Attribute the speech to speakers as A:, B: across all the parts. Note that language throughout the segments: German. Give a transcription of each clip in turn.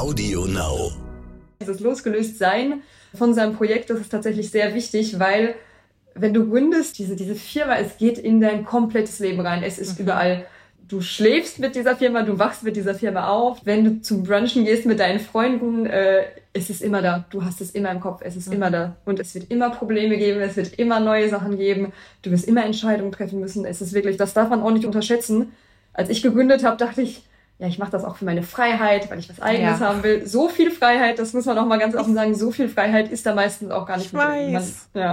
A: Audio Now.
B: Dieses Losgelöstsein von seinem Projekt, das ist tatsächlich sehr wichtig, weil wenn du gründest, diese, diese Firma, es geht in dein komplettes Leben rein. Es ist mhm. überall. Du schläfst mit dieser Firma, du wachst mit dieser Firma auf. Wenn du zum Brunchen gehst mit deinen Freunden, äh, es ist immer da. Du hast es immer im Kopf, es ist mhm. immer da. Und es wird immer Probleme geben, es wird immer neue Sachen geben. Du wirst immer Entscheidungen treffen müssen. Es ist wirklich, das darf man auch nicht unterschätzen. Als ich gegründet habe, dachte ich, ja, ich mache das auch für meine Freiheit, weil ich was Eigenes ja. haben will. So viel Freiheit, das muss man auch mal ganz offen sagen, so viel Freiheit ist da meistens auch gar nicht.
C: Ich weiß. Man, ja.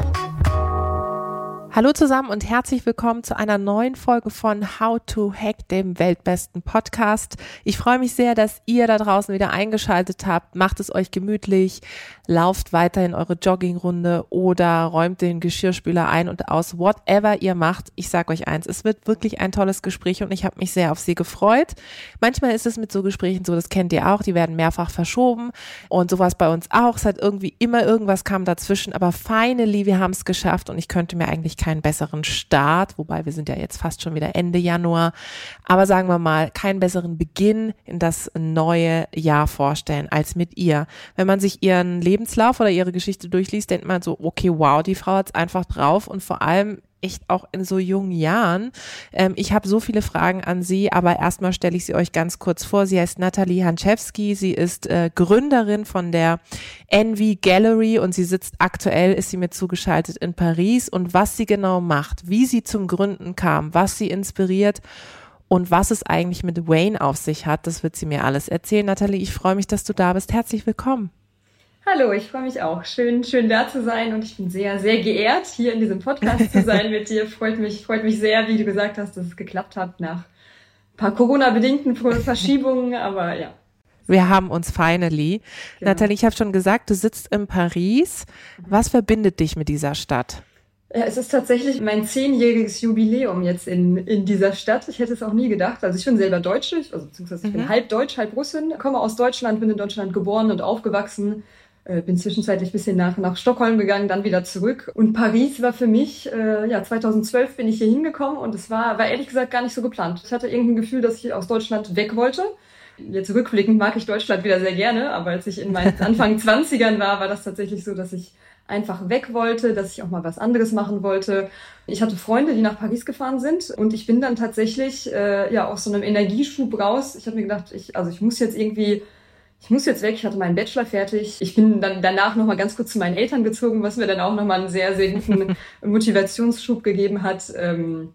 C: Hallo zusammen und herzlich willkommen zu einer neuen Folge von How to Hack, dem weltbesten Podcast. Ich freue mich sehr, dass ihr da draußen wieder eingeschaltet habt. Macht es euch gemütlich, lauft weiter in eure Joggingrunde oder räumt den Geschirrspüler ein und aus, whatever ihr macht. Ich sage euch eins, es wird wirklich ein tolles Gespräch und ich habe mich sehr auf sie gefreut. Manchmal ist es mit so Gesprächen so, das kennt ihr auch, die werden mehrfach verschoben und sowas bei uns auch. Es hat irgendwie immer irgendwas kam dazwischen, aber finally, wir haben es geschafft und ich könnte mir eigentlich keinen besseren Start, wobei wir sind ja jetzt fast schon wieder Ende Januar, aber sagen wir mal, keinen besseren Beginn in das neue Jahr vorstellen als mit ihr. Wenn man sich ihren Lebenslauf oder ihre Geschichte durchliest, denkt man so, okay, wow, die Frau hat's einfach drauf und vor allem echt auch in so jungen Jahren. Ähm, ich habe so viele Fragen an Sie, aber erstmal stelle ich sie euch ganz kurz vor. Sie heißt Nathalie Hanczewski. Sie ist äh, Gründerin von der Envy Gallery und sie sitzt aktuell, ist sie mir zugeschaltet in Paris. Und was sie genau macht, wie sie zum Gründen kam, was sie inspiriert und was es eigentlich mit Wayne auf sich hat, das wird sie mir alles erzählen. Nathalie, ich freue mich, dass du da bist. Herzlich willkommen.
B: Hallo, ich freue mich auch. Schön, schön da zu sein und ich bin sehr, sehr geehrt, hier in diesem Podcast zu sein mit dir. Freut mich, freut mich sehr, wie du gesagt hast, dass es geklappt hat nach ein paar Corona-bedingten Verschiebungen, aber ja.
C: Wir haben uns finally. Genau. Nathalie, ich habe schon gesagt, du sitzt in Paris. Was verbindet dich mit dieser Stadt?
B: Ja, es ist tatsächlich mein zehnjähriges Jubiläum jetzt in, in dieser Stadt. Ich hätte es auch nie gedacht. Also ich bin selber Deutsche, also beziehungsweise ich mhm. bin halb Deutsch, halb Russin, komme aus Deutschland, bin in Deutschland geboren und aufgewachsen, äh, bin zwischenzeitlich ein bisschen nach, nach Stockholm gegangen, dann wieder zurück. Und Paris war für mich, äh, ja, 2012 bin ich hier hingekommen und es war, war ehrlich gesagt gar nicht so geplant. Ich hatte irgendein Gefühl, dass ich aus Deutschland weg wollte. Jetzt rückblickend mag ich Deutschland wieder sehr gerne, aber als ich in meinen Anfang 20ern war, war das tatsächlich so, dass ich einfach weg wollte, dass ich auch mal was anderes machen wollte. Ich hatte Freunde, die nach Paris gefahren sind und ich bin dann tatsächlich äh, ja aus so einem Energieschub raus. Ich habe mir gedacht, ich, also ich muss jetzt irgendwie ich muss jetzt weg, ich hatte meinen Bachelor fertig. Ich bin dann danach nochmal ganz kurz zu meinen Eltern gezogen, was mir dann auch nochmal einen sehr, sehr guten Motivationsschub gegeben hat, ähm,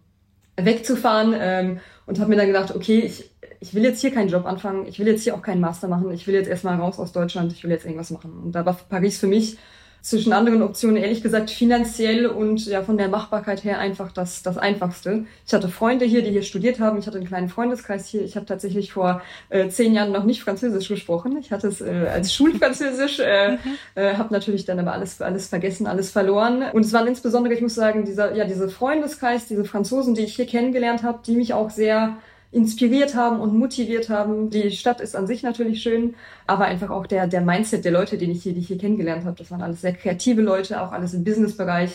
B: wegzufahren ähm, und habe mir dann gedacht, okay, ich, ich will jetzt hier keinen Job anfangen, ich will jetzt hier auch keinen Master machen, ich will jetzt erstmal raus aus Deutschland, ich will jetzt irgendwas machen. Und da war Paris für mich zwischen anderen Optionen ehrlich gesagt finanziell und ja von der Machbarkeit her einfach das, das Einfachste. Ich hatte Freunde hier, die hier studiert haben. Ich hatte einen kleinen Freundeskreis hier. Ich habe tatsächlich vor äh, zehn Jahren noch nicht Französisch gesprochen. Ich hatte es äh, als Schulfranzösisch, äh, mhm. äh, habe natürlich dann aber alles, alles vergessen, alles verloren. Und es waren insbesondere, ich muss sagen, dieser, ja, diese Freundeskreis, diese Franzosen, die ich hier kennengelernt habe, die mich auch sehr inspiriert haben und motiviert haben. Die Stadt ist an sich natürlich schön, aber einfach auch der, der Mindset der Leute, den ich hier, die ich hier kennengelernt habe. Das waren alles sehr kreative Leute, auch alles im Businessbereich.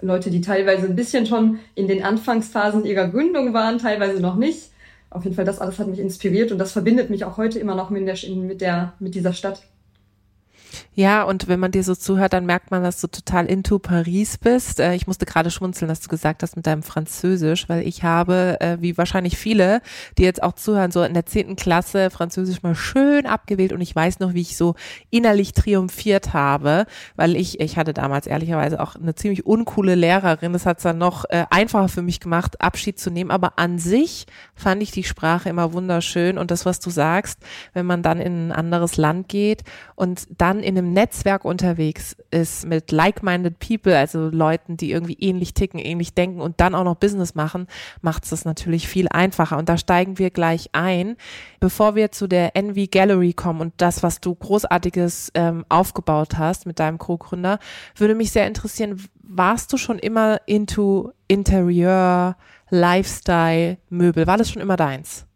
B: Leute, die teilweise ein bisschen schon in den Anfangsphasen ihrer Gründung waren, teilweise noch nicht. Auf jeden Fall, das alles hat mich inspiriert und das verbindet mich auch heute immer noch mit der, mit der, mit dieser Stadt.
C: Ja, und wenn man dir so zuhört, dann merkt man, dass du total into Paris bist. Äh, ich musste gerade schmunzeln, dass du gesagt hast mit deinem Französisch, weil ich habe, äh, wie wahrscheinlich viele, die jetzt auch zuhören, so in der zehnten Klasse Französisch mal schön abgewählt und ich weiß noch, wie ich so innerlich triumphiert habe, weil ich, ich hatte damals ehrlicherweise auch eine ziemlich uncoole Lehrerin. Das hat es dann noch äh, einfacher für mich gemacht, Abschied zu nehmen. Aber an sich fand ich die Sprache immer wunderschön und das, was du sagst, wenn man dann in ein anderes Land geht und dann in in einem Netzwerk unterwegs ist mit like-minded people, also Leuten, die irgendwie ähnlich ticken, ähnlich denken und dann auch noch Business machen, macht es das natürlich viel einfacher. Und da steigen wir gleich ein. Bevor wir zu der Envy Gallery kommen und das, was du großartiges ähm, aufgebaut hast mit deinem Co-Gründer, würde mich sehr interessieren, warst du schon immer into Interieur, Lifestyle, Möbel? War das schon immer deins?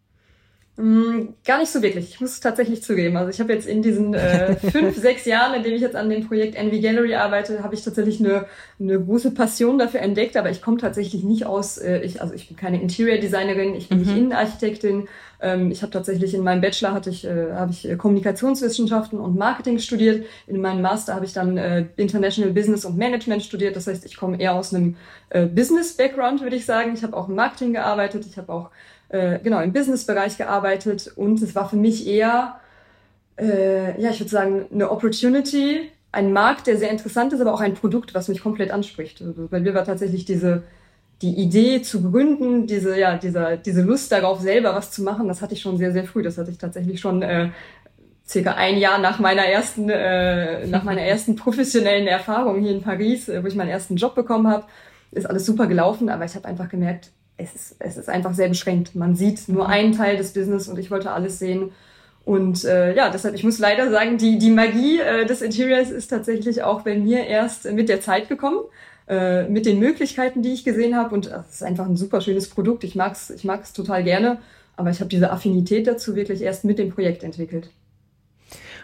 B: Mm, gar nicht so wirklich. Ich muss es tatsächlich zugeben. Also ich habe jetzt in diesen äh, fünf, sechs Jahren, in denen ich jetzt an dem Projekt Envy Gallery arbeite, habe ich tatsächlich eine, eine große Passion dafür entdeckt. Aber ich komme tatsächlich nicht aus, äh, ich, also ich bin keine Interior Designerin, ich bin mhm. nicht Innenarchitektin. Ähm, ich habe tatsächlich in meinem Bachelor hatte ich, äh, habe ich äh, Kommunikationswissenschaften und Marketing studiert. In meinem Master habe ich dann äh, International Business und Management studiert. Das heißt, ich komme eher aus einem äh, Business-Background, würde ich sagen. Ich habe auch im Marketing gearbeitet. Ich habe auch äh, genau im Businessbereich gearbeitet und es war für mich eher, äh, ja, ich würde sagen, eine Opportunity, ein Markt, der sehr interessant ist, aber auch ein Produkt, was mich komplett anspricht. Also bei mir war tatsächlich diese die Idee zu gründen, diese ja, dieser diese Lust darauf selber was zu machen, das hatte ich schon sehr sehr früh. Das hatte ich tatsächlich schon äh, circa ein Jahr nach meiner ersten äh, nach meiner ersten professionellen Erfahrung hier in Paris, äh, wo ich meinen ersten Job bekommen habe, ist alles super gelaufen, aber ich habe einfach gemerkt, es ist, es ist einfach sehr beschränkt. Man sieht nur mhm. einen Teil des Business und ich wollte alles sehen. Und äh, ja, deshalb, ich muss leider sagen, die, die Magie äh, des Interiors ist tatsächlich auch bei mir erst mit der Zeit gekommen, äh, mit den Möglichkeiten, die ich gesehen habe. Und es ist einfach ein super schönes Produkt. Ich mag es ich mag's total gerne, aber ich habe diese Affinität dazu wirklich erst mit dem Projekt entwickelt.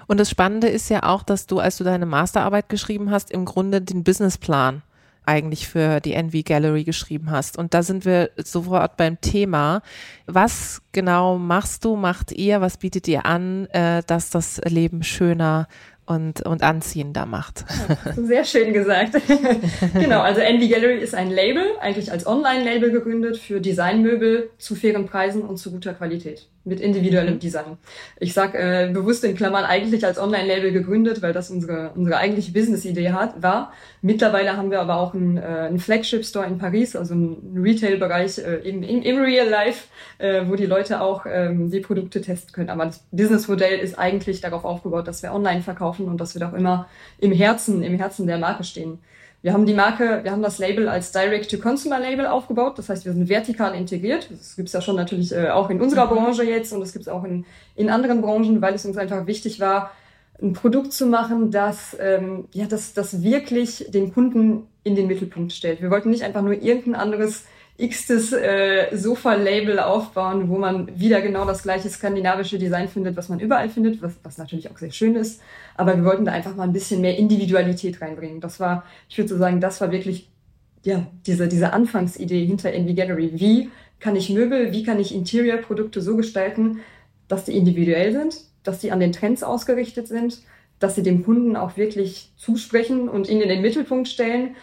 C: Und das Spannende ist ja auch, dass du, als du deine Masterarbeit geschrieben hast, im Grunde den Businessplan eigentlich für die Envy Gallery geschrieben hast. Und da sind wir sofort beim Thema. Was genau machst du, macht ihr, was bietet ihr an, äh, dass das Leben schöner und, und anziehender macht.
B: Sehr schön gesagt. genau, also Envy Gallery ist ein Label, eigentlich als Online-Label gegründet für Designmöbel zu fairen Preisen und zu guter Qualität mit individuellem. Design. Ich sag äh, bewusst in Klammern eigentlich als Online-Label gegründet, weil das unsere, unsere eigentliche Business-Idee hat, war. Mittlerweile haben wir aber auch einen, äh, einen Flagship-Store in Paris, also einen Retail-Bereich äh, eben im, im Real Life, äh, wo die Leute auch ähm, die Produkte testen können. Aber das Business-Modell ist eigentlich darauf aufgebaut, dass wir online verkaufen und dass wir doch immer im Herzen, im Herzen der Marke stehen. Wir haben die Marke, wir haben das Label als Direct-to-Consumer-Label aufgebaut. Das heißt, wir sind vertikal integriert. Das gibt's ja schon natürlich äh, auch in unserer mhm. Branche jetzt und das gibt's auch in, in anderen Branchen, weil es uns einfach wichtig war, ein Produkt zu machen, das, ähm, ja, das, das wirklich den Kunden in den Mittelpunkt stellt. Wir wollten nicht einfach nur irgendein anderes x-tes äh, Sofa-Label aufbauen, wo man wieder genau das gleiche skandinavische Design findet, was man überall findet, was, was natürlich auch sehr schön ist. Aber wir wollten da einfach mal ein bisschen mehr Individualität reinbringen. Das war, ich würde so sagen, das war wirklich ja, diese, diese Anfangsidee hinter Envy Gallery. Wie kann ich Möbel, wie kann ich Interior-Produkte so gestalten, dass die individuell sind, dass die an den Trends ausgerichtet sind, dass sie dem Kunden auch wirklich zusprechen und ihn in den Mittelpunkt stellen,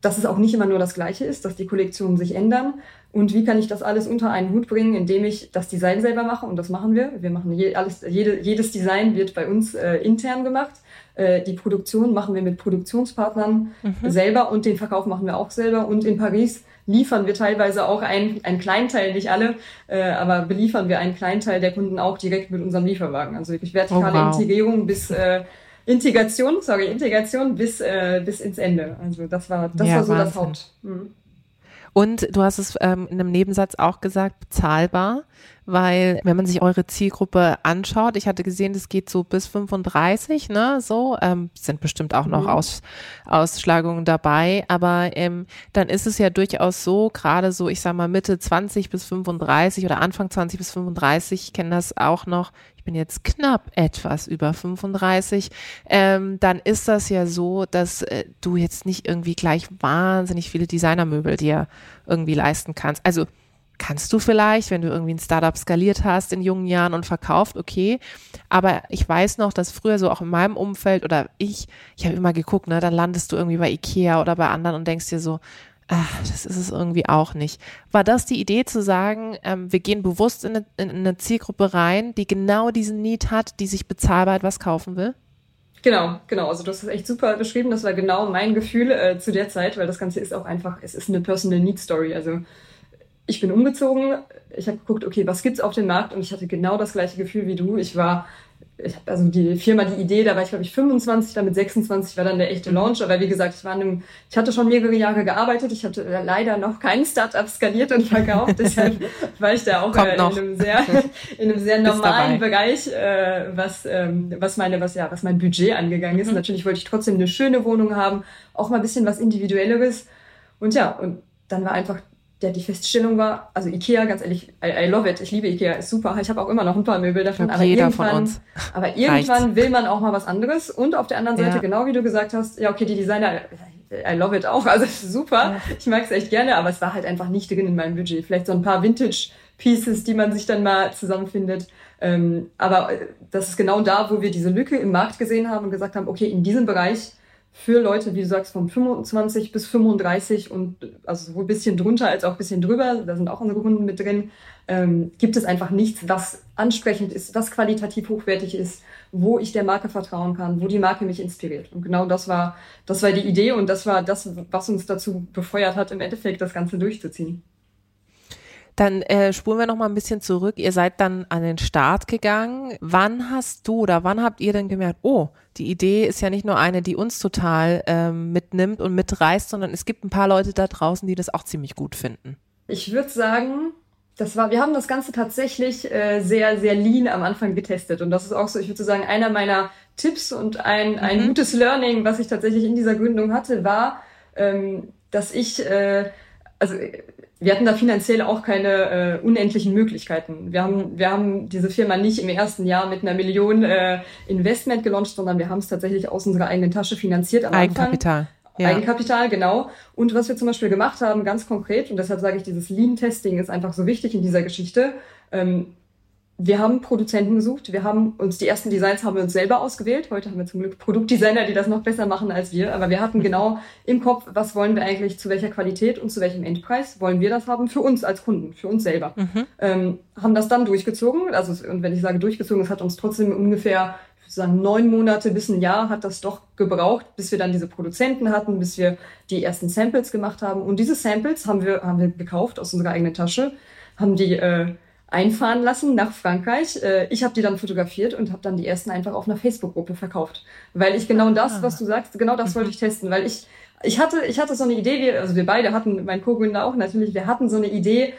B: dass es auch nicht immer nur das Gleiche ist, dass die Kollektionen sich ändern. Und wie kann ich das alles unter einen Hut bringen, indem ich das Design selber mache? Und das machen wir. Wir machen je, alles, jede, jedes Design wird bei uns äh, intern gemacht. Äh, die Produktion machen wir mit Produktionspartnern mhm. selber und den Verkauf machen wir auch selber. Und in Paris liefern wir teilweise auch einen, einen Kleinteil, nicht alle, äh, aber beliefern wir einen Kleinteil der Kunden auch direkt mit unserem Lieferwagen. Also wirklich vertikale oh, wow. Integrierung bis äh, Integration, sorry, Integration bis, äh, bis ins Ende. Also das war, das ja, war so Wahnsinn. das Haupt. Mhm.
C: Und du hast es ähm, in einem Nebensatz auch gesagt, bezahlbar weil wenn man sich eure Zielgruppe anschaut, ich hatte gesehen, das geht so bis 35, ne, so, ähm, sind bestimmt auch noch mhm. Aus, Ausschlagungen dabei, aber ähm, dann ist es ja durchaus so, gerade so, ich sag mal Mitte 20 bis 35 oder Anfang 20 bis 35, ich kenne das auch noch, ich bin jetzt knapp etwas über 35, ähm, dann ist das ja so, dass äh, du jetzt nicht irgendwie gleich wahnsinnig viele Designermöbel dir irgendwie leisten kannst. Also kannst du vielleicht, wenn du irgendwie ein Startup skaliert hast in jungen Jahren und verkauft, okay. Aber ich weiß noch, dass früher so auch in meinem Umfeld oder ich, ich habe immer geguckt, ne, dann landest du irgendwie bei Ikea oder bei anderen und denkst dir so, ach, das ist es irgendwie auch nicht. War das die Idee zu sagen, ähm, wir gehen bewusst in eine, in eine Zielgruppe rein, die genau diesen Need hat, die sich bezahlbar etwas kaufen will?
B: Genau, genau. Also das echt super beschrieben. Das war genau mein Gefühl äh, zu der Zeit, weil das Ganze ist auch einfach, es ist eine Personal Need Story. Also ich bin umgezogen, ich habe geguckt, okay, was gibt's auf dem Markt und ich hatte genau das gleiche Gefühl wie du. Ich war ich habe also die Firma die Idee, da war ich glaube ich 25, damit 26 war dann der echte Launch. Aber wie gesagt, ich war in einem, ich hatte schon mehrere Jahre gearbeitet. Ich hatte leider noch kein Startup skaliert und verkauft. Deshalb war ich da auch äh, in einem sehr, in einem sehr normalen Bereich, äh, was ähm, was meine was ja was mein Budget angegangen ist. Mhm. Natürlich wollte ich trotzdem eine schöne Wohnung haben, auch mal ein bisschen was individuelleres. Und ja, und dann war einfach der die Feststellung war, also Ikea, ganz ehrlich, I, I love it, ich liebe Ikea, ist super. Ich habe auch immer noch ein paar Möbel davon, aber irgendwann, aber irgendwann will man auch mal was anderes. Und auf der anderen Seite, ja. genau wie du gesagt hast, ja okay, die Designer, I love it auch, also super, ja. ich mag es echt gerne, aber es war halt einfach nicht drin in meinem Budget. Vielleicht so ein paar Vintage Pieces, die man sich dann mal zusammenfindet. Ähm, aber äh, das ist genau da, wo wir diese Lücke im Markt gesehen haben und gesagt haben, okay, in diesem Bereich für Leute, wie du sagst, von 25 bis 35 und also sowohl ein bisschen drunter als auch ein bisschen drüber, da sind auch unsere Kunden mit drin, ähm, gibt es einfach nichts, was ansprechend ist, was qualitativ hochwertig ist, wo ich der Marke vertrauen kann, wo die Marke mich inspiriert. Und genau das war, das war die Idee und das war das, was uns dazu befeuert hat, im Endeffekt das Ganze durchzuziehen.
C: Dann äh, spulen wir noch mal ein bisschen zurück. Ihr seid dann an den Start gegangen. Wann hast du oder wann habt ihr denn gemerkt, oh, die Idee ist ja nicht nur eine, die uns total ähm, mitnimmt und mitreißt, sondern es gibt ein paar Leute da draußen, die das auch ziemlich gut finden.
B: Ich würde sagen, das war, wir haben das Ganze tatsächlich äh, sehr, sehr lean am Anfang getestet. Und das ist auch so, ich würde sagen, einer meiner Tipps und ein, ein mhm. gutes Learning, was ich tatsächlich in dieser Gründung hatte, war, ähm, dass ich, äh, also wir hatten da finanziell auch keine äh, unendlichen Möglichkeiten. Wir haben, wir haben diese Firma nicht im ersten Jahr mit einer Million äh, Investment gelauncht, sondern wir haben es tatsächlich aus unserer eigenen Tasche finanziert.
C: Am Eigenkapital.
B: Ja. Eigenkapital, genau. Und was wir zum Beispiel gemacht haben, ganz konkret, und deshalb sage ich, dieses Lean-Testing ist einfach so wichtig in dieser Geschichte. Ähm, wir haben Produzenten gesucht, wir haben uns die ersten Designs haben wir uns selber ausgewählt. Heute haben wir zum Glück Produktdesigner, die das noch besser machen als wir. Aber wir hatten genau im Kopf, was wollen wir eigentlich, zu welcher Qualität und zu welchem Endpreis wollen wir das haben für uns als Kunden, für uns selber. Mhm. Ähm, haben das dann durchgezogen. Also und wenn ich sage durchgezogen, es hat uns trotzdem ungefähr sagen neun Monate bis ein Jahr hat das doch gebraucht, bis wir dann diese Produzenten hatten, bis wir die ersten Samples gemacht haben. Und diese Samples haben wir haben wir gekauft aus unserer eigenen Tasche, haben die äh, einfahren lassen nach Frankreich. Äh, ich habe die dann fotografiert und habe dann die ersten einfach auf einer Facebook-Gruppe verkauft, weil ich genau das, ah. was du sagst, genau das wollte mhm. ich testen, weil ich ich hatte ich hatte so eine Idee, wir, also wir beide hatten, mein Co-Gründer auch natürlich, wir hatten so eine Idee,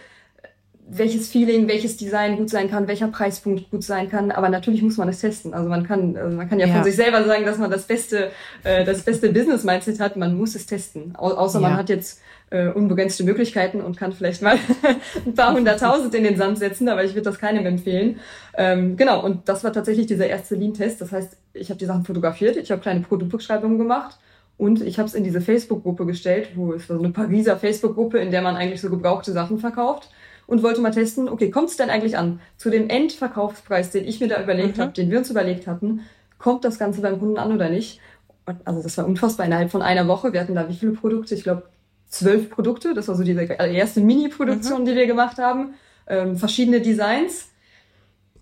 B: welches Feeling, welches Design gut sein kann, welcher Preispunkt gut sein kann. Aber natürlich muss man es testen. Also man kann, also man kann ja, ja, von sich selber sagen, dass man das beste, äh, das beste Business Mindset hat. Man muss es testen. Au außer ja. man hat jetzt äh, unbegrenzte Möglichkeiten und kann vielleicht mal ein paar hunderttausend in den Sand setzen, aber ich würde das keinem empfehlen. Ähm, genau, und das war tatsächlich dieser erste Lean-Test. Das heißt, ich habe die Sachen fotografiert, ich habe kleine Produktbeschreibungen gemacht und ich habe es in diese Facebook-Gruppe gestellt, wo es war so eine Pariser Facebook-Gruppe, in der man eigentlich so gebrauchte Sachen verkauft und wollte mal testen, okay, kommt es denn eigentlich an zu dem Endverkaufspreis, den ich mir da überlegt mhm. habe, den wir uns überlegt hatten, kommt das Ganze beim Kunden an oder nicht? Und also das war unfassbar innerhalb von einer Woche. Wir hatten da wie viele Produkte? Ich glaube zwölf Produkte. Das war so diese erste Mini-Produktion, mhm. die wir gemacht haben. Ähm, verschiedene Designs.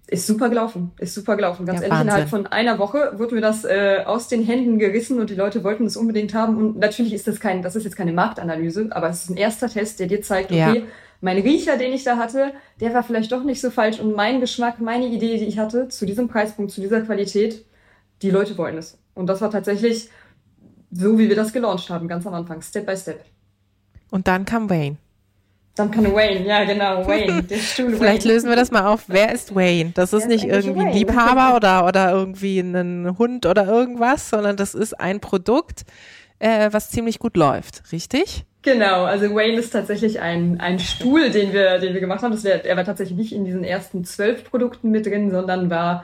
B: Ist super gelaufen, ist super gelaufen. Ganz ja, ehrlich, Wahnsinn. innerhalb von einer Woche wurde mir das äh, aus den Händen gerissen und die Leute wollten es unbedingt haben. Und natürlich ist das kein, das ist jetzt keine Marktanalyse, aber es ist ein erster Test, der dir zeigt, okay, ja. Mein Riecher, den ich da hatte, der war vielleicht doch nicht so falsch und mein Geschmack, meine Idee, die ich hatte, zu diesem Preispunkt, zu dieser Qualität, die Leute wollen es. Und das war tatsächlich so, wie wir das gelauncht haben, ganz am Anfang, Step by Step.
C: Und dann kam Wayne.
B: Dann kam Wayne, ja genau, Wayne, der
C: Stuhl Vielleicht Wayne. lösen wir das mal auf. Wer ist Wayne? Das ist nicht irgendwie ein Liebhaber oder, oder irgendwie ein Hund oder irgendwas, sondern das ist ein Produkt, äh, was ziemlich gut läuft, richtig?
B: Genau, also Wayne ist tatsächlich ein, ein Stuhl, den wir, den wir gemacht haben. Das wär, er war tatsächlich nicht in diesen ersten zwölf Produkten mit drin, sondern war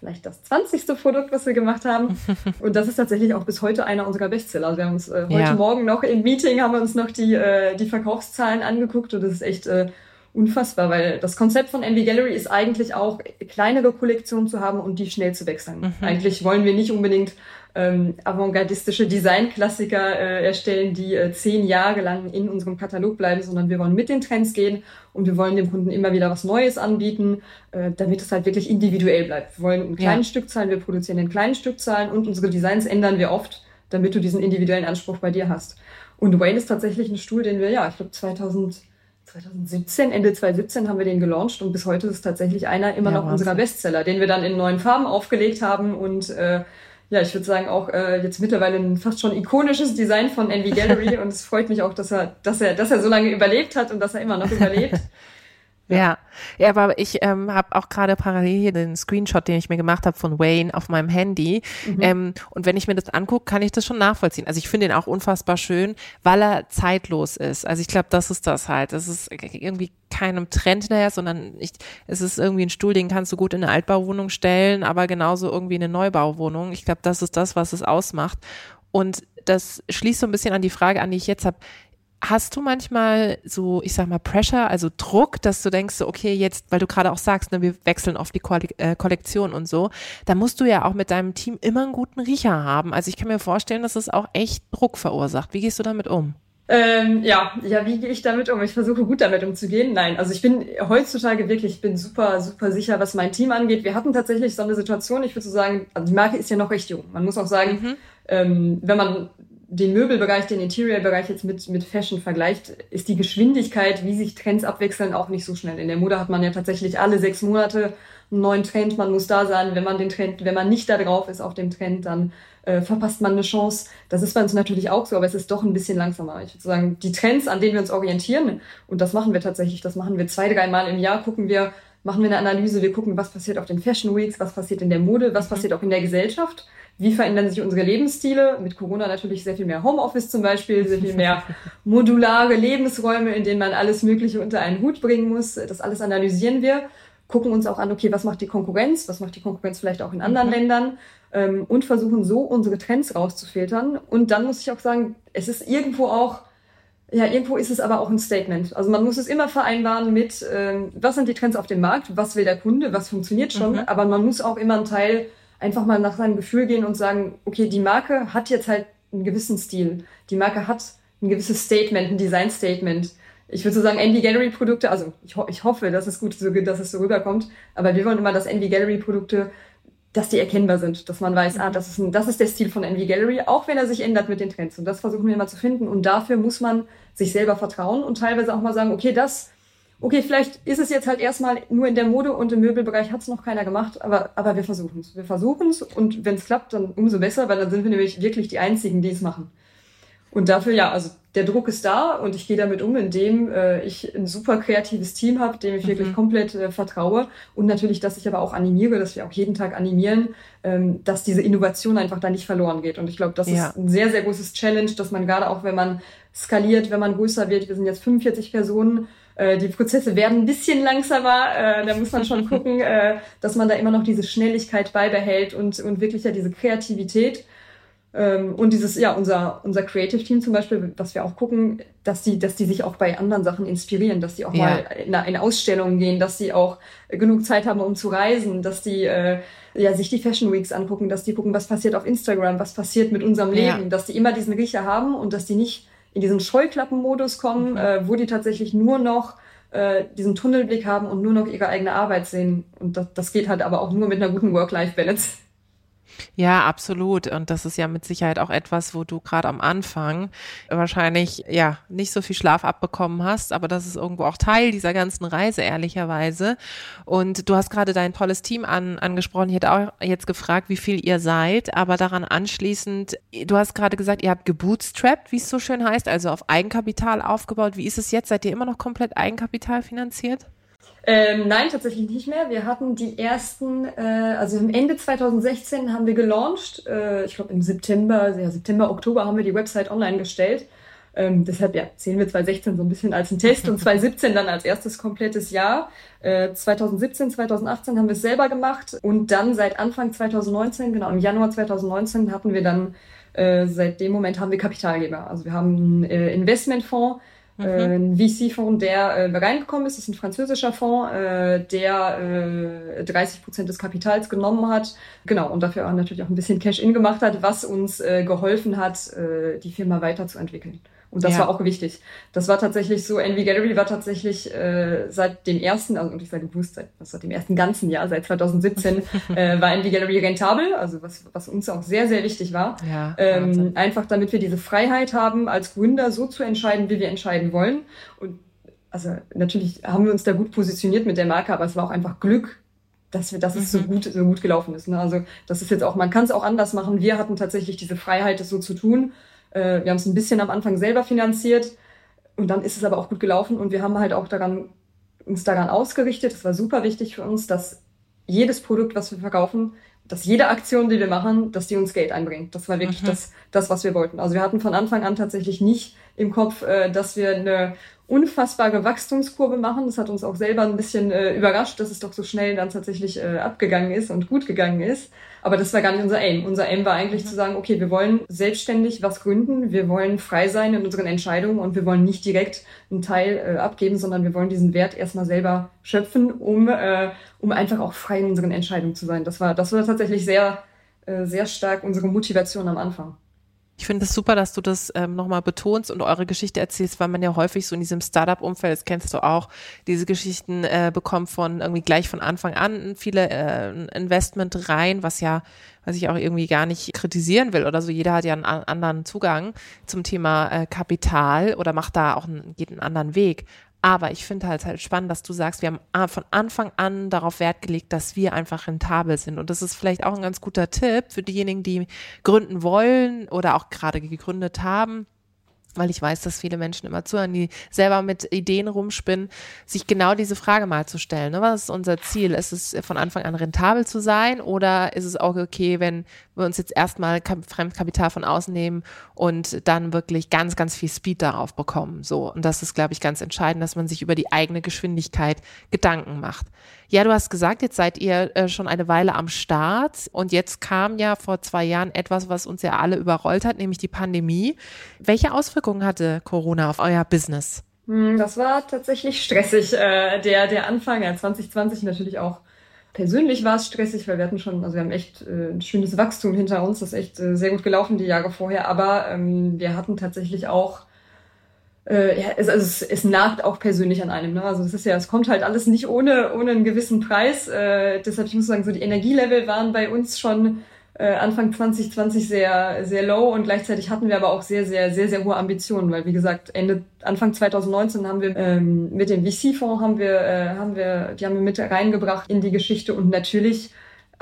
B: vielleicht das 20. Produkt, was wir gemacht haben. Und das ist tatsächlich auch bis heute einer unserer Bestseller. Also wir haben uns äh, heute ja. Morgen noch im Meeting haben wir uns noch die, äh, die Verkaufszahlen angeguckt und das ist echt äh, unfassbar, weil das Konzept von Envy Gallery ist eigentlich auch kleinere Kollektionen zu haben und die schnell zu wechseln. Mhm. Eigentlich wollen wir nicht unbedingt ähm, avantgardistische Designklassiker äh, erstellen, die äh, zehn Jahre lang in unserem Katalog bleiben, sondern wir wollen mit den Trends gehen und wir wollen dem Kunden immer wieder was Neues anbieten, äh, damit es halt wirklich individuell bleibt. Wir wollen in kleinen ja. Stückzahlen, wir produzieren in kleinen Stückzahlen und unsere Designs ändern wir oft, damit du diesen individuellen Anspruch bei dir hast. Und Wayne ist tatsächlich ein Stuhl, den wir, ja, ich glaube 2000 2017, Ende 2017 haben wir den gelauncht und bis heute ist es tatsächlich einer immer ja, noch unserer Bestseller, den wir dann in neuen Farben aufgelegt haben und äh, ja, ich würde sagen auch äh, jetzt mittlerweile ein fast schon ikonisches Design von Envy Gallery und es freut mich auch, dass er, dass er, dass er so lange überlebt hat und dass er immer noch überlebt.
C: Ja, ja, aber ich ähm, habe auch gerade parallel hier den Screenshot, den ich mir gemacht habe von Wayne auf meinem Handy. Mhm. Ähm, und wenn ich mir das angucke, kann ich das schon nachvollziehen. Also ich finde ihn auch unfassbar schön, weil er zeitlos ist. Also ich glaube, das ist das halt. Es ist irgendwie keinem Trend hinterher, sondern ich, es ist irgendwie ein Stuhl, den kannst du gut in eine Altbauwohnung stellen, aber genauso irgendwie in eine Neubauwohnung. Ich glaube, das ist das, was es ausmacht. Und das schließt so ein bisschen an die Frage an, die ich jetzt habe. Hast du manchmal so, ich sag mal, Pressure, also Druck, dass du denkst, okay, jetzt, weil du gerade auch sagst, ne, wir wechseln oft die äh, Kollektion und so, da musst du ja auch mit deinem Team immer einen guten Riecher haben. Also ich kann mir vorstellen, dass es auch echt Druck verursacht. Wie gehst du damit um?
B: Ähm, ja, ja, wie gehe ich damit um? Ich versuche gut damit umzugehen. Nein, also ich bin heutzutage wirklich, ich bin super, super sicher, was mein Team angeht. Wir hatten tatsächlich so eine Situation, ich würde so sagen, also die Marke ist ja noch recht jung. Man muss auch sagen, mhm. ähm, wenn man den Möbelbereich, den Interior-Bereich jetzt mit, mit Fashion vergleicht, ist die Geschwindigkeit, wie sich Trends abwechseln, auch nicht so schnell. In der Mode hat man ja tatsächlich alle sechs Monate einen neuen Trend. Man muss da sein. Wenn man den Trend, wenn man nicht da drauf ist auf dem Trend, dann äh, verpasst man eine Chance. Das ist bei uns natürlich auch so, aber es ist doch ein bisschen langsamer. Ich würde sagen, die Trends, an denen wir uns orientieren, und das machen wir tatsächlich, das machen wir zwei, dreimal im Jahr, gucken wir, machen wir eine Analyse, wir gucken, was passiert auf den Fashion Weeks, was passiert in der Mode, was passiert auch in der Gesellschaft wie verändern sich unsere Lebensstile? Mit Corona natürlich sehr viel mehr Homeoffice zum Beispiel, sehr viel mehr modulare Lebensräume, in denen man alles Mögliche unter einen Hut bringen muss. Das alles analysieren wir, gucken uns auch an, okay, was macht die Konkurrenz? Was macht die Konkurrenz vielleicht auch in anderen mhm. Ländern? Ähm, und versuchen so unsere Trends rauszufiltern. Und dann muss ich auch sagen, es ist irgendwo auch ja, irgendwo ist es aber auch ein Statement. Also man muss es immer vereinbaren mit, ähm, was sind die Trends auf dem Markt, was will der Kunde, was funktioniert schon, mhm. aber man muss auch immer einen Teil einfach mal nach seinem Gefühl gehen und sagen, okay, die Marke hat jetzt halt einen gewissen Stil. Die Marke hat ein gewisses Statement, ein Design-Statement. Ich würde so sagen, Envy Gallery Produkte, also ich, ho ich hoffe, dass es gut so, dass es so rüberkommt, aber wir wollen immer, dass Envy Gallery Produkte, dass die erkennbar sind, dass man weiß, ah, das ist, ein, das ist der Stil von Envy Gallery, auch wenn er sich ändert mit den Trends. Und das versuchen wir immer zu finden. Und dafür muss man sich selber vertrauen und teilweise auch mal sagen, okay, das okay, vielleicht ist es jetzt halt erstmal nur in der Mode und im Möbelbereich hat es noch keiner gemacht, aber, aber wir versuchen es. Wir versuchen es und wenn es klappt, dann umso besser, weil dann sind wir nämlich wirklich die Einzigen, die es machen. Und dafür, ja, also der Druck ist da und ich gehe damit um, indem äh, ich ein super kreatives Team habe, dem ich mhm. wirklich komplett äh, vertraue und natürlich, dass ich aber auch animiere, dass wir auch jeden Tag animieren, ähm, dass diese Innovation einfach da nicht verloren geht. Und ich glaube, das ja. ist ein sehr, sehr großes Challenge, dass man gerade auch, wenn man skaliert, wenn man größer wird, wir sind jetzt 45 Personen, äh, die Prozesse werden ein bisschen langsamer. Äh, da muss man schon gucken, äh, dass man da immer noch diese Schnelligkeit beibehält und, und wirklich ja diese Kreativität. Ähm, und dieses, ja, unser, unser Creative Team zum Beispiel, was wir auch gucken, dass die, dass die sich auch bei anderen Sachen inspirieren, dass die auch ja. mal in, in Ausstellungen gehen, dass die auch genug Zeit haben, um zu reisen, dass die äh, ja, sich die Fashion Weeks angucken, dass die gucken, was passiert auf Instagram, was passiert mit unserem Leben, ja. dass die immer diesen Riecher haben und dass die nicht in diesen Scheuklappenmodus kommen, mhm. äh, wo die tatsächlich nur noch äh, diesen Tunnelblick haben und nur noch ihre eigene Arbeit sehen. Und das, das geht halt aber auch nur mit einer guten Work-Life-Balance.
C: Ja, absolut. Und das ist ja mit Sicherheit auch etwas, wo du gerade am Anfang wahrscheinlich ja nicht so viel Schlaf abbekommen hast, aber das ist irgendwo auch Teil dieser ganzen Reise, ehrlicherweise. Und du hast gerade dein tolles Team an, angesprochen. Ich hätte auch jetzt gefragt, wie viel ihr seid, aber daran anschließend, du hast gerade gesagt, ihr habt gebootstrapped, wie es so schön heißt, also auf Eigenkapital aufgebaut. Wie ist es jetzt? Seid ihr immer noch komplett Eigenkapital finanziert?
B: Ähm, nein, tatsächlich nicht mehr. Wir hatten die ersten, äh, also im Ende 2016 haben wir gelauncht. Äh, ich glaube im September, ja, September, Oktober haben wir die Website online gestellt. Ähm, deshalb ja, zählen wir 2016 so ein bisschen als ein Test und 2017 dann als erstes komplettes Jahr. Äh, 2017, 2018 haben wir es selber gemacht und dann seit Anfang 2019, genau im Januar 2019 hatten wir dann, äh, seit dem Moment haben wir Kapitalgeber. Also wir haben einen äh, Investmentfonds, Mhm. Äh, ein VC-Fonds, der äh, reingekommen ist, das ist ein französischer Fonds, äh, der äh, 30 Prozent des Kapitals genommen hat. Genau, und dafür auch natürlich auch ein bisschen Cash-In gemacht hat, was uns äh, geholfen hat, äh, die Firma weiterzuentwickeln. Und das ja. war auch wichtig. Das war tatsächlich so, Envy Gallery war tatsächlich äh, seit dem ersten, also und ich sage bewusst, seit, seit dem ersten ganzen Jahr, seit 2017, äh, war Envy Gallery rentabel, also was, was uns auch sehr, sehr wichtig war. Ja, ähm, einfach damit wir diese Freiheit haben, als Gründer so zu entscheiden, wie wir entscheiden wollen. Und also natürlich haben wir uns da gut positioniert mit der Marke, aber es war auch einfach Glück, dass wir, dass es so mhm. gut, so gut gelaufen ist. Ne? Also das ist jetzt auch, man kann es auch anders machen. Wir hatten tatsächlich diese Freiheit, das so zu tun. Äh, wir haben es ein bisschen am Anfang selber finanziert und dann ist es aber auch gut gelaufen und wir haben halt auch daran, uns daran ausgerichtet. Es war super wichtig für uns, dass jedes Produkt, was wir verkaufen, dass jede Aktion, die wir machen, dass die uns Geld einbringt. Das war wirklich mhm. das, das, was wir wollten. Also wir hatten von Anfang an tatsächlich nicht im Kopf, äh, dass wir eine unfassbare Wachstumskurve machen. Das hat uns auch selber ein bisschen äh, überrascht, dass es doch so schnell dann tatsächlich äh, abgegangen ist und gut gegangen ist. Aber das war gar nicht unser Aim. Unser Aim war eigentlich mhm. zu sagen, okay, wir wollen selbstständig was gründen, wir wollen frei sein in unseren Entscheidungen und wir wollen nicht direkt einen Teil äh, abgeben, sondern wir wollen diesen Wert erstmal selber schöpfen, um, äh, um einfach auch frei in unseren Entscheidungen zu sein. Das war, das war tatsächlich sehr, äh, sehr stark unsere Motivation am Anfang.
C: Ich finde es super, dass du das ähm, nochmal betonst und eure Geschichte erzählst, weil man ja häufig so in diesem Startup-Umfeld, das kennst du auch, diese Geschichten äh, bekommt von irgendwie gleich von Anfang an viele äh, Investment rein, was ja, was ich auch irgendwie gar nicht kritisieren will oder so. Jeder hat ja einen anderen Zugang zum Thema äh, Kapital oder macht da auch einen, geht einen anderen Weg. Aber ich finde halt halt spannend, dass du sagst, wir haben von Anfang an darauf Wert gelegt, dass wir einfach rentabel sind. Und das ist vielleicht auch ein ganz guter Tipp für diejenigen, die gründen wollen oder auch gerade gegründet haben weil ich weiß, dass viele Menschen immer zuhören, die selber mit Ideen rumspinnen, sich genau diese Frage mal zu stellen. Ne? Was ist unser Ziel? Ist es von Anfang an rentabel zu sein oder ist es auch okay, wenn wir uns jetzt erstmal Fremdkapital von außen nehmen und dann wirklich ganz, ganz viel Speed darauf bekommen? So. Und das ist, glaube ich, ganz entscheidend, dass man sich über die eigene Geschwindigkeit Gedanken macht. Ja, du hast gesagt, jetzt seid ihr äh, schon eine Weile am Start und jetzt kam ja vor zwei Jahren etwas, was uns ja alle überrollt hat, nämlich die Pandemie. Welche Auswirkungen hatte Corona auf euer Business?
B: Hm, das war tatsächlich stressig. Äh, der, der Anfang, ja, 2020 natürlich auch persönlich war es stressig, weil wir hatten schon, also wir haben echt äh, ein schönes Wachstum hinter uns, das ist echt äh, sehr gut gelaufen die Jahre vorher, aber ähm, wir hatten tatsächlich auch ja, es, also es, es nagt auch persönlich an einem. Ne? Also es ist ja, es kommt halt alles nicht ohne, ohne einen gewissen Preis. Äh, deshalb, ich muss sagen, so die Energielevel waren bei uns schon äh, Anfang 2020 sehr, sehr low und gleichzeitig hatten wir aber auch sehr, sehr, sehr, sehr hohe Ambitionen, weil wie gesagt, Ende, Anfang 2019 haben wir ähm, mit dem VC-Fonds haben wir, äh, haben wir, die haben wir mit reingebracht in die Geschichte und natürlich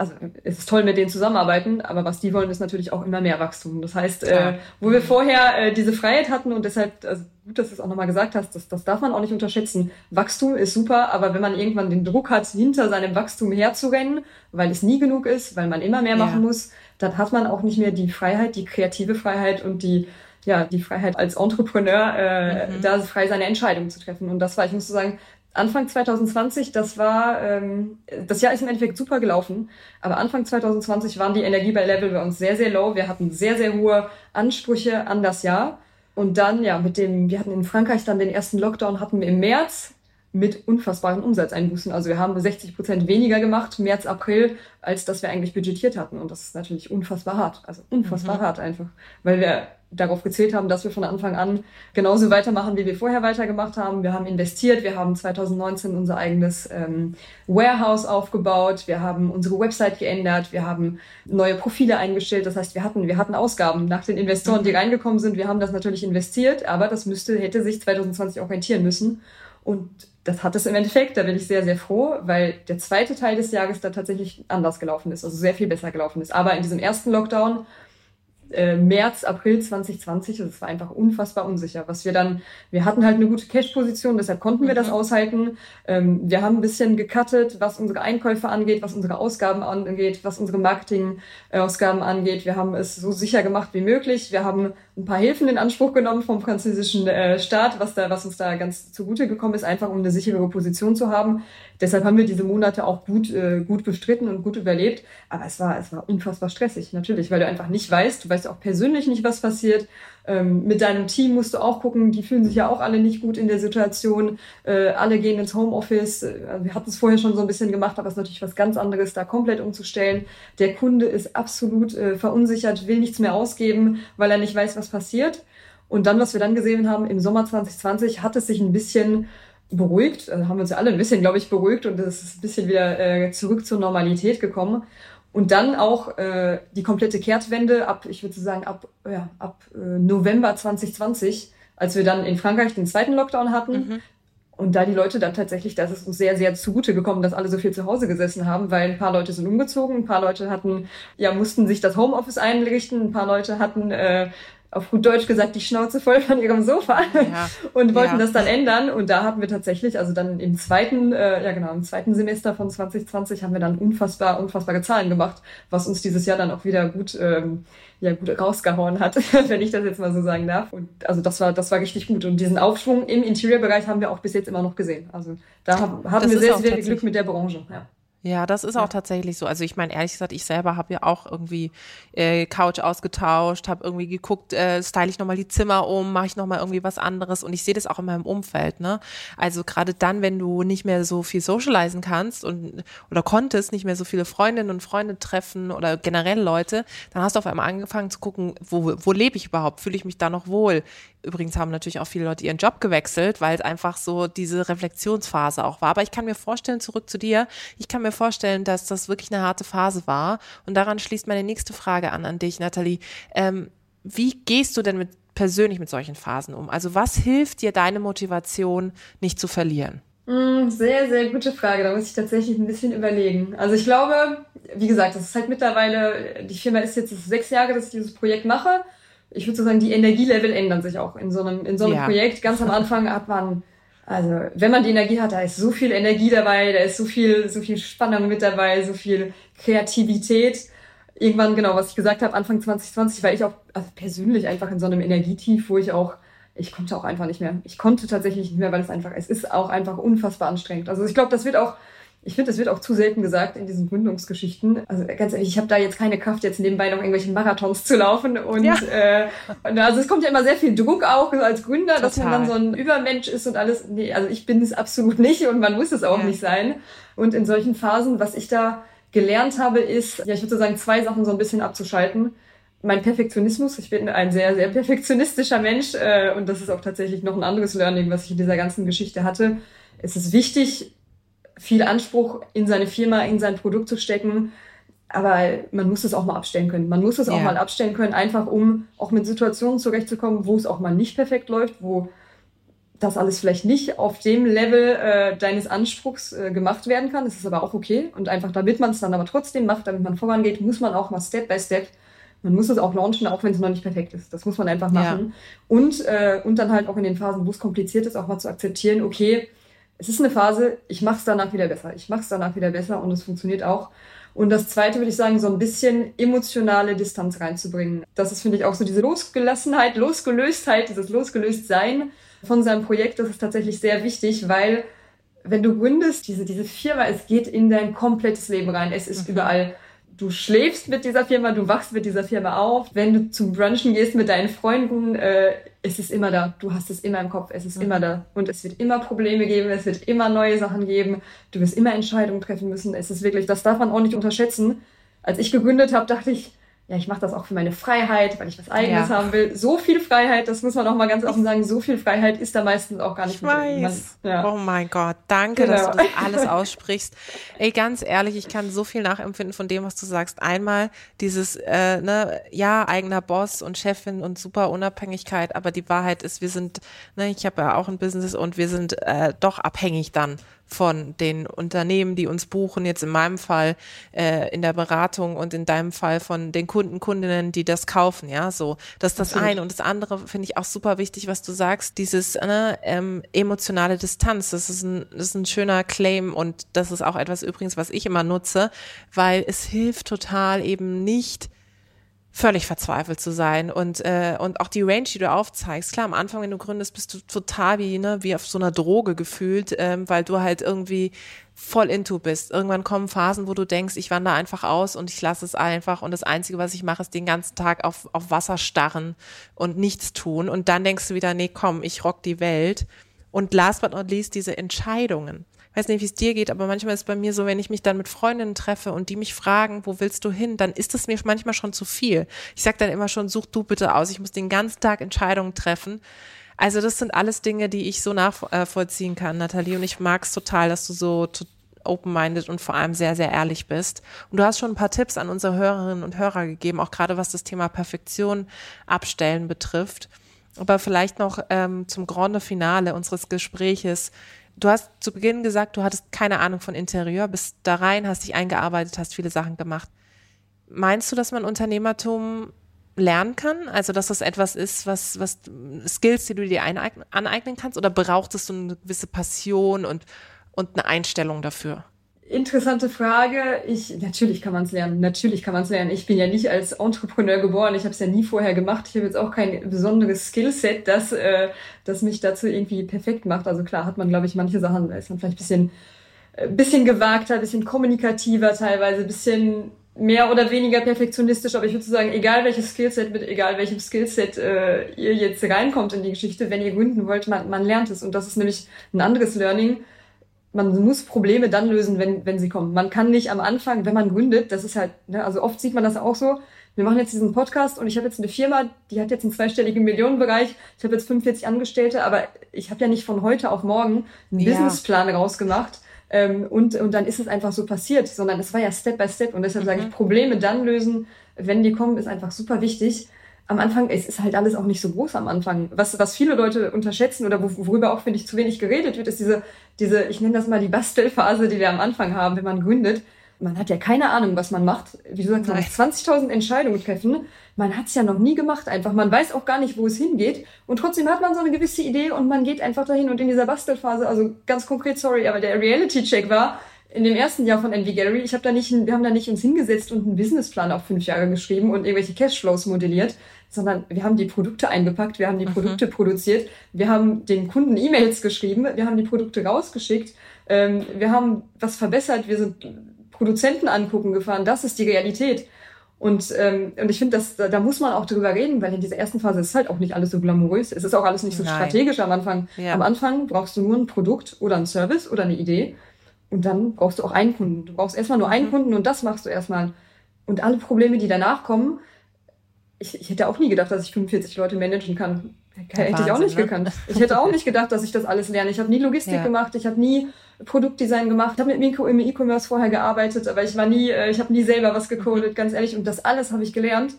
B: also es ist toll, mit denen zusammenarbeiten, aber was die wollen, ist natürlich auch immer mehr Wachstum. Das heißt, äh, wo wir vorher äh, diese Freiheit hatten und deshalb, also gut, dass du es auch nochmal gesagt hast, das, das darf man auch nicht unterschätzen. Wachstum ist super, aber wenn man irgendwann den Druck hat, hinter seinem Wachstum herzurennen, weil es nie genug ist, weil man immer mehr machen ja. muss, dann hat man auch nicht mehr die Freiheit, die kreative Freiheit und die ja, die Freiheit als Entrepreneur, äh, mhm. da frei seine Entscheidungen zu treffen. Und das war, ich muss so sagen, Anfang 2020, das war, ähm, das Jahr ist im Endeffekt super gelaufen, aber Anfang 2020 waren die Energielevel bei uns sehr, sehr low. Wir hatten sehr, sehr hohe Ansprüche an das Jahr. Und dann, ja, mit dem, wir hatten in Frankreich dann den ersten Lockdown, hatten wir im März mit unfassbaren Umsatzeinbußen. Also wir haben 60 Prozent weniger gemacht, März, April, als das wir eigentlich budgetiert hatten. Und das ist natürlich unfassbar hart. Also unfassbar mhm. hart einfach. Weil wir darauf gezählt haben, dass wir von Anfang an genauso weitermachen, wie wir vorher weitergemacht haben. Wir haben investiert, wir haben 2019 unser eigenes ähm, Warehouse aufgebaut, wir haben unsere Website geändert, wir haben neue Profile eingestellt. Das heißt, wir hatten, wir hatten Ausgaben nach den Investoren, die mhm. reingekommen sind. Wir haben das natürlich investiert, aber das müsste, hätte sich 2020 orientieren müssen. Und das hat es im Endeffekt, da bin ich sehr, sehr froh, weil der zweite Teil des Jahres da tatsächlich anders gelaufen ist, also sehr viel besser gelaufen ist. Aber in diesem ersten Lockdown äh, März, April 2020. Also es war einfach unfassbar unsicher. Was wir dann, wir hatten halt eine gute Cash-Position, deshalb konnten wir mhm. das aushalten. Ähm, wir haben ein bisschen gecuttet, was unsere Einkäufe angeht, was unsere Ausgaben angeht, was unsere Marketingausgaben angeht. Wir haben es so sicher gemacht wie möglich. Wir haben ein paar Hilfen in Anspruch genommen vom französischen äh, Staat, was da, was uns da ganz zugute gekommen ist, einfach um eine sichere Position zu haben. Deshalb haben wir diese Monate auch gut, äh, gut bestritten und gut überlebt. Aber es war, es war unfassbar stressig, natürlich, weil du einfach nicht weißt, du weißt auch persönlich nicht, was passiert. Ähm, mit deinem Team musst du auch gucken, die fühlen sich ja auch alle nicht gut in der Situation. Äh, alle gehen ins Homeoffice. Äh, wir hatten es vorher schon so ein bisschen gemacht, aber es ist natürlich was ganz anderes, da komplett umzustellen. Der Kunde ist absolut äh, verunsichert, will nichts mehr ausgeben, weil er nicht weiß, was passiert. Und dann, was wir dann gesehen haben, im Sommer 2020 hat es sich ein bisschen beruhigt, also haben wir uns ja alle ein bisschen, glaube ich, beruhigt und es ist ein bisschen wieder äh, zurück zur Normalität gekommen. Und dann auch äh, die komplette Kehrtwende ab, ich würde sagen, ab, ja, ab äh, November 2020, als wir dann in Frankreich den zweiten Lockdown hatten. Mhm. Und da die Leute dann tatsächlich, das ist uns sehr, sehr zugute gekommen, dass alle so viel zu Hause gesessen haben, weil ein paar Leute sind umgezogen, ein paar Leute hatten, ja, mussten sich das Homeoffice einrichten, ein paar Leute hatten äh, auf gut Deutsch gesagt, die Schnauze voll von ihrem Sofa ja. und wollten ja. das dann ändern. Und da hatten wir tatsächlich, also dann im zweiten, äh, ja genau, im zweiten Semester von 2020 haben wir dann unfassbar, unfassbare Zahlen gemacht, was uns dieses Jahr dann auch wieder gut, ähm, ja, gut rausgehauen hat, wenn ich das jetzt mal so sagen darf. Und also das war, das war richtig gut. Und diesen Aufschwung im Interior-Bereich haben wir auch bis jetzt immer noch gesehen. Also da haben, haben wir sehr, sehr viel Glück mit der Branche. Ja.
C: Ja, das ist auch tatsächlich so. Also ich meine, ehrlich gesagt, ich selber habe ja auch irgendwie äh, Couch ausgetauscht, habe irgendwie geguckt, äh, style ich nochmal die Zimmer um, mache ich nochmal irgendwie was anderes und ich sehe das auch in meinem Umfeld. Ne? Also gerade dann, wenn du nicht mehr so viel socialisen kannst und oder konntest, nicht mehr so viele Freundinnen und Freunde treffen oder generell Leute, dann hast du auf einmal angefangen zu gucken, wo, wo lebe ich überhaupt? Fühle ich mich da noch wohl? Übrigens haben natürlich auch viele Leute ihren Job gewechselt, weil es einfach so diese Reflexionsphase auch war. Aber ich kann mir vorstellen, zurück zu dir, ich kann mir vorstellen, dass das wirklich eine harte Phase war. Und daran schließt meine nächste Frage an an dich, Nathalie. Ähm, wie gehst du denn mit persönlich mit solchen Phasen um? Also was hilft dir, deine Motivation nicht zu verlieren?
B: Mm, sehr, sehr gute Frage. Da muss ich tatsächlich ein bisschen überlegen. Also ich glaube, wie gesagt, das ist halt mittlerweile, die Firma ist jetzt sechs Jahre, dass ich dieses Projekt mache ich würde so sagen, die Energielevel ändern sich auch in so einem, in so einem ja. Projekt. Ganz am Anfang hat man, also wenn man die Energie hat, da ist so viel Energie dabei, da ist so viel, so viel Spannung mit dabei, so viel Kreativität. Irgendwann, genau, was ich gesagt habe, Anfang 2020 war ich auch also persönlich einfach in so einem Energietief, wo ich auch, ich konnte auch einfach nicht mehr. Ich konnte tatsächlich nicht mehr, weil es einfach, es ist auch einfach unfassbar anstrengend. Also ich glaube, das wird auch ich finde, das wird auch zu selten gesagt in diesen Gründungsgeschichten. Also ganz ehrlich, ich habe da jetzt keine Kraft, jetzt nebenbei noch irgendwelche Marathons zu laufen. Und, ja. äh, und also es kommt ja immer sehr viel Druck auch als Gründer, Total. dass man dann so ein Übermensch ist und alles. Nee, also ich bin es absolut nicht und man muss es auch ja. nicht sein. Und in solchen Phasen, was ich da gelernt habe, ist, ja, ich würde sagen, zwei Sachen so ein bisschen abzuschalten. Mein Perfektionismus, ich bin ein sehr, sehr perfektionistischer Mensch äh, und das ist auch tatsächlich noch ein anderes Learning, was ich in dieser ganzen Geschichte hatte. Es ist wichtig, viel Anspruch in seine Firma, in sein Produkt zu stecken. Aber man muss es auch mal abstellen können. Man muss es yeah. auch mal abstellen können, einfach um auch mit Situationen zurechtzukommen, wo es auch mal nicht perfekt läuft, wo das alles vielleicht nicht auf dem Level äh, deines Anspruchs äh, gemacht werden kann. Das ist aber auch okay. Und einfach, damit man es dann aber trotzdem macht, damit man vorangeht, muss man auch mal Step by Step, man muss es auch launchen, auch wenn es noch nicht perfekt ist. Das muss man einfach machen. Ja. Und, äh, und dann halt auch in den Phasen, wo es kompliziert ist, auch mal zu akzeptieren, okay, es ist eine Phase, ich mache es danach wieder besser. Ich mache es danach wieder besser und es funktioniert auch. Und das Zweite würde ich sagen, so ein bisschen emotionale Distanz reinzubringen. Das ist, finde ich, auch so diese Losgelassenheit, Losgelöstheit, dieses Losgelöstsein von seinem Projekt. Das ist tatsächlich sehr wichtig, weil wenn du gründest, diese, diese Firma, es geht in dein komplettes Leben rein. Es ist mhm. überall du schläfst mit dieser Firma, du wachst mit dieser Firma auf. Wenn du zum Brunchen gehst mit deinen Freunden, äh, es ist immer da. Du hast es immer im Kopf, es ist mhm. immer da. Und es wird immer Probleme geben, es wird immer neue Sachen geben. Du wirst immer Entscheidungen treffen müssen. Es ist wirklich, das darf man auch nicht unterschätzen. Als ich gegründet habe, dachte ich, ja, ich mache das auch für meine Freiheit, weil ich was Eigenes ja. haben will. So viel Freiheit, das muss man auch mal ganz offen sagen, so viel Freiheit ist da meistens auch gar nicht.
C: Ich weiß. Ja. Oh mein Gott, danke, genau. dass du das alles aussprichst. Ey, ganz ehrlich, ich kann so viel nachempfinden von dem, was du sagst. Einmal dieses, äh, ne, ja, eigener Boss und Chefin und super Unabhängigkeit, aber die Wahrheit ist, wir sind, ne, ich habe ja auch ein Business und wir sind äh, doch abhängig dann von den Unternehmen, die uns buchen, jetzt in meinem Fall äh, in der Beratung und in deinem Fall von den Kunden, Kundinnen, die das kaufen, ja, so. Das ist das Absolut. eine. Und das andere finde ich auch super wichtig, was du sagst, dieses ne, ähm, emotionale Distanz. Das ist, ein, das ist ein schöner Claim und das ist auch etwas übrigens, was ich immer nutze, weil es hilft total eben nicht, völlig verzweifelt zu sein und äh, und auch die Range, die du aufzeigst. Klar, am Anfang, wenn du gründest, bist du total wie ne wie auf so einer Droge gefühlt, ähm, weil du halt irgendwie voll into bist. Irgendwann kommen Phasen, wo du denkst, ich wandere einfach aus und ich lasse es einfach und das Einzige, was ich mache, ist den ganzen Tag auf auf Wasser starren und nichts tun und dann denkst du wieder, nee, komm, ich rock die Welt. Und last but not least diese Entscheidungen weiß nicht, wie es dir geht, aber manchmal ist es bei mir so, wenn ich mich dann mit Freundinnen treffe und die mich fragen, wo willst du hin, dann ist es mir manchmal schon zu viel. Ich sage dann immer schon, such du bitte aus. Ich muss den ganzen Tag Entscheidungen treffen. Also das sind alles Dinge, die ich so nachvollziehen kann, Nathalie. Und ich mag es total, dass du so open-minded und vor allem sehr, sehr ehrlich bist. Und du hast schon ein paar Tipps an unsere Hörerinnen und Hörer gegeben, auch gerade was das Thema Perfektion abstellen betrifft. Aber vielleicht noch ähm, zum Grande Finale unseres Gespräches Du hast zu Beginn gesagt, du hattest keine Ahnung von Interieur, bist da rein, hast dich eingearbeitet, hast viele Sachen gemacht. Meinst du, dass man Unternehmertum lernen kann? Also, dass das etwas ist, was, was Skills, die du dir aneignen kannst? Oder braucht es so eine gewisse Passion und, und eine Einstellung dafür?
B: Interessante Frage. Ich natürlich kann man es lernen. Natürlich kann man es lernen. Ich bin ja nicht als Entrepreneur geboren. Ich habe es ja nie vorher gemacht. Ich habe jetzt auch kein besonderes Skillset, das äh, das mich dazu irgendwie perfekt macht. Also klar hat man, glaube ich, manche Sachen, ist man vielleicht bisschen äh, bisschen gewagter, bisschen kommunikativer teilweise, bisschen mehr oder weniger perfektionistisch, aber ich würde sagen, egal welches Skillset mit egal welchem Skillset äh, ihr jetzt reinkommt in die Geschichte, wenn ihr gründen wollt, man, man lernt es und das ist nämlich ein anderes Learning man muss Probleme dann lösen, wenn, wenn sie kommen. Man kann nicht am Anfang, wenn man gründet, das ist halt, ne, also oft sieht man das auch so, wir machen jetzt diesen Podcast und ich habe jetzt eine Firma, die hat jetzt einen zweistelligen Millionenbereich, ich habe jetzt 45 Angestellte, aber ich habe ja nicht von heute auf morgen einen ja. Businessplan rausgemacht ähm, und, und dann ist es einfach so passiert, sondern es war ja Step by Step und deshalb mhm. sage ich, Probleme dann lösen, wenn die kommen, ist einfach super wichtig am Anfang, es ist halt alles auch nicht so groß am Anfang. Was, was viele Leute unterschätzen oder worüber auch, finde ich, zu wenig geredet wird, ist diese, diese, ich nenne das mal die Bastelphase, die wir am Anfang haben, wenn man gründet. Man hat ja keine Ahnung, was man macht. Wie du sagst, man muss 20.000 Entscheidungen treffen. Man hat es ja noch nie gemacht einfach. Man weiß auch gar nicht, wo es hingeht. Und trotzdem hat man so eine gewisse Idee und man geht einfach dahin. Und in dieser Bastelphase, also ganz konkret, sorry, aber der Reality-Check war, in dem ersten Jahr von Envy Gallery, ich habe da nicht, wir haben da nicht uns hingesetzt und einen Businessplan auf fünf Jahre geschrieben und irgendwelche Cashflows modelliert, sondern wir haben die Produkte eingepackt, wir haben die mhm. Produkte produziert, wir haben den Kunden E-Mails geschrieben, wir haben die Produkte rausgeschickt, ähm, wir haben was verbessert, wir sind Produzenten angucken gefahren, das ist die Realität. Und, ähm, und ich finde, dass da, da muss man auch drüber reden, weil in dieser ersten Phase ist halt auch nicht alles so glamourös. Es ist auch alles nicht so Nein. strategisch am Anfang. Ja. Am Anfang brauchst du nur ein Produkt oder ein Service oder eine Idee. Und dann brauchst du auch einen Kunden. Du brauchst erstmal nur einen mhm. Kunden und das machst du erstmal. Und alle Probleme, die danach kommen, ich, ich hätte auch nie gedacht, dass ich 45 Leute managen kann. Hätte Wahnsinn, ich auch nicht ne? gekannt. Ich hätte auch nicht gedacht, dass ich das alles lerne. Ich habe nie Logistik ja. gemacht, ich habe nie Produktdesign gemacht, ich habe mit Mikro im E-Commerce vorher gearbeitet, aber ich war nie, äh, ich habe nie selber was gecodet, ganz ehrlich. Und das alles habe ich gelernt.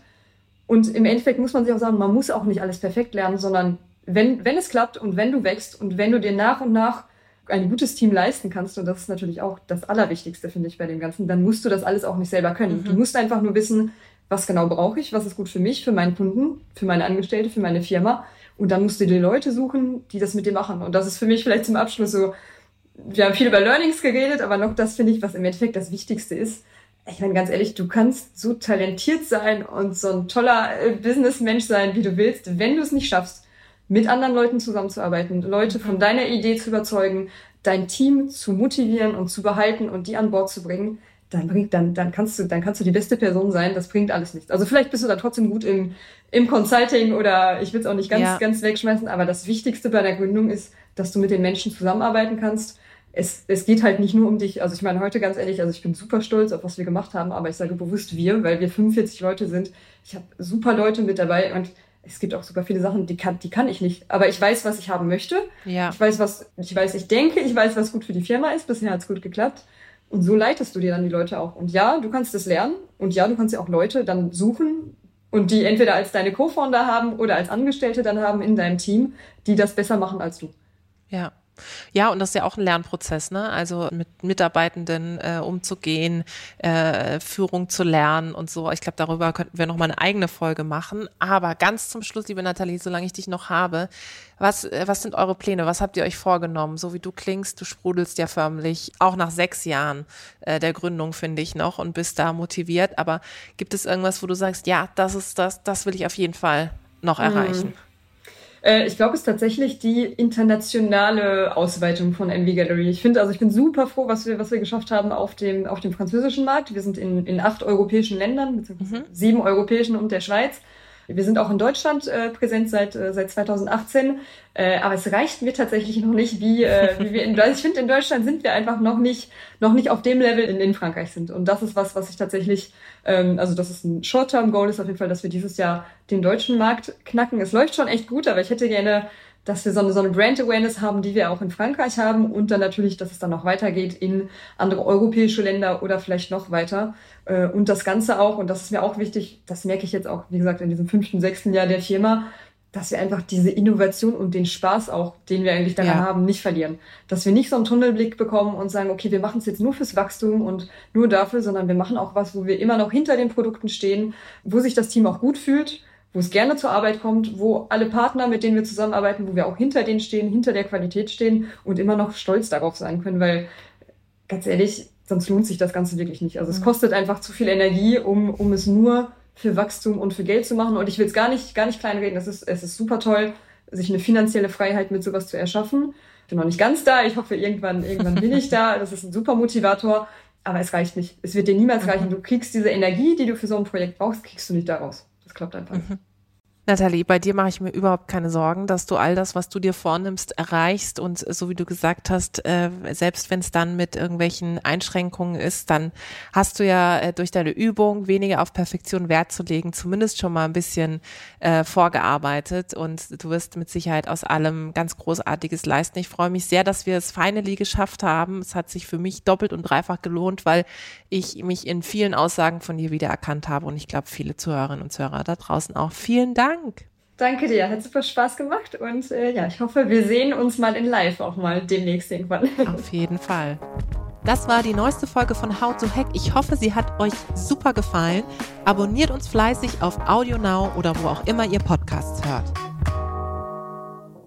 B: Und im Endeffekt muss man sich auch sagen, man muss auch nicht alles perfekt lernen, sondern wenn, wenn es klappt und wenn du wächst und wenn du dir nach und nach ein gutes Team leisten kannst, und das ist natürlich auch das Allerwichtigste, finde ich, bei dem Ganzen, dann musst du das alles auch nicht selber können. Mhm. Du musst einfach nur wissen, was genau brauche ich, was ist gut für mich, für meinen Kunden, für meine Angestellte, für meine Firma. Und dann musst du dir Leute suchen, die das mit dir machen. Und das ist für mich vielleicht zum Abschluss so, wir haben viel über Learnings geredet, aber noch das finde ich, was im Endeffekt das Wichtigste ist. Ich meine, ganz ehrlich, du kannst so talentiert sein und so ein toller äh, Businessmensch sein, wie du willst, wenn du es nicht schaffst, mit anderen Leuten zusammenzuarbeiten, Leute von deiner Idee zu überzeugen, dein Team zu motivieren und zu behalten und die an Bord zu bringen, dann bringt, dann, dann kannst du, dann kannst du die beste Person sein. Das bringt alles nichts. Also vielleicht bist du dann trotzdem gut im, im Consulting oder ich will es auch nicht ganz, ja. ganz wegschmeißen, aber das Wichtigste bei der Gründung ist, dass du mit den Menschen zusammenarbeiten kannst. Es, es geht halt nicht nur um dich. Also ich meine heute ganz ehrlich, also ich bin super stolz auf was wir gemacht haben, aber ich sage bewusst wir, weil wir 45 Leute sind. Ich habe super Leute mit dabei und es gibt auch super viele Sachen, die kann, die kann ich nicht. Aber ich weiß, was ich haben möchte. Ja. Ich weiß, was, ich weiß, ich denke, ich weiß, was gut für die Firma ist. Bisher hat's gut geklappt. Und so leitest du dir dann die Leute auch. Und ja, du kannst es lernen. Und ja, du kannst ja auch Leute dann suchen und die entweder als deine Co-Founder haben oder als Angestellte dann haben in deinem Team, die das besser machen als du.
C: Ja. Ja, und das ist ja auch ein Lernprozess, ne? Also mit Mitarbeitenden äh, umzugehen, äh, Führung zu lernen und so. Ich glaube, darüber könnten wir noch mal eine eigene Folge machen. Aber ganz zum Schluss, liebe Nathalie, solange ich dich noch habe, was, äh, was sind eure Pläne? Was habt ihr euch vorgenommen? So wie du klingst, du sprudelst ja förmlich, auch nach sechs Jahren äh, der Gründung, finde ich noch, und bist da motiviert. Aber gibt es irgendwas, wo du sagst, ja, das ist das, das will ich auf jeden Fall noch mhm. erreichen? Mhm.
B: Äh, ich glaube, es ist tatsächlich die internationale Ausweitung von Envy Gallery. Ich finde, also ich bin super froh, was wir, was wir geschafft haben auf dem, auf dem französischen Markt. Wir sind in, in acht europäischen Ländern, beziehungsweise mhm. sieben europäischen und der Schweiz. Wir sind auch in Deutschland äh, präsent seit, äh, seit 2018, äh, aber es reicht mir tatsächlich noch nicht, wie, äh, wie wir in Deutschland, ich finde, in Deutschland sind wir einfach noch nicht, noch nicht auf dem Level, in, in Frankreich sind. Und das ist was, was ich tatsächlich, ähm, also das ist ein Short-Term-Goal, ist auf jeden Fall, dass wir dieses Jahr den deutschen Markt knacken. Es läuft schon echt gut, aber ich hätte gerne dass wir so eine, so eine Brand Awareness haben, die wir auch in Frankreich haben und dann natürlich, dass es dann noch weitergeht in andere europäische Länder oder vielleicht noch weiter. Äh, und das Ganze auch, und das ist mir auch wichtig, das merke ich jetzt auch, wie gesagt, in diesem fünften, sechsten Jahr der Firma, dass wir einfach diese Innovation und den Spaß auch, den wir eigentlich daran ja. haben, nicht verlieren. Dass wir nicht so einen Tunnelblick bekommen und sagen, okay, wir machen es jetzt nur fürs Wachstum und nur dafür, sondern wir machen auch was, wo wir immer noch hinter den Produkten stehen, wo sich das Team auch gut fühlt, wo es gerne zur Arbeit kommt, wo alle Partner, mit denen wir zusammenarbeiten, wo wir auch hinter denen stehen, hinter der Qualität stehen und immer noch stolz darauf sein können, weil ganz ehrlich, sonst lohnt sich das Ganze wirklich nicht. Also es mhm. kostet einfach zu viel Energie, um, um es nur für Wachstum und für Geld zu machen. Und ich will es gar nicht, gar nicht kleinreden. Es ist, es ist super toll, sich eine finanzielle Freiheit mit sowas zu erschaffen. Ich bin noch nicht ganz da. Ich hoffe, irgendwann, irgendwann bin ich da. Das ist ein super Motivator. Aber es reicht nicht. Es wird dir niemals reichen. Mhm. Du kriegst diese Energie, die du für so ein Projekt brauchst, kriegst du nicht daraus. Das klappt einfach. Mhm.
C: Nathalie, bei dir mache ich mir überhaupt keine Sorgen, dass du all das, was du dir vornimmst, erreichst und so wie du gesagt hast, äh, selbst wenn es dann mit irgendwelchen Einschränkungen ist, dann hast du ja äh, durch deine Übung weniger auf Perfektion Wert zu legen, zumindest schon mal ein bisschen äh, vorgearbeitet und du wirst mit Sicherheit aus allem ganz Großartiges leisten. Ich freue mich sehr, dass wir es finally geschafft haben. Es hat sich für mich doppelt und dreifach gelohnt, weil ich mich in vielen Aussagen von dir wiedererkannt habe und ich glaube, viele Zuhörerinnen und Zuhörer da draußen auch. Vielen Dank. Dank.
B: Danke dir, hat super Spaß gemacht und äh, ja, ich hoffe, wir sehen uns mal in Live auch mal demnächst irgendwann.
C: Auf jeden Fall. Das war die neueste Folge von How to Hack. Ich hoffe, sie hat euch super gefallen. Abonniert uns fleißig auf Audio Now oder wo auch immer ihr Podcasts hört.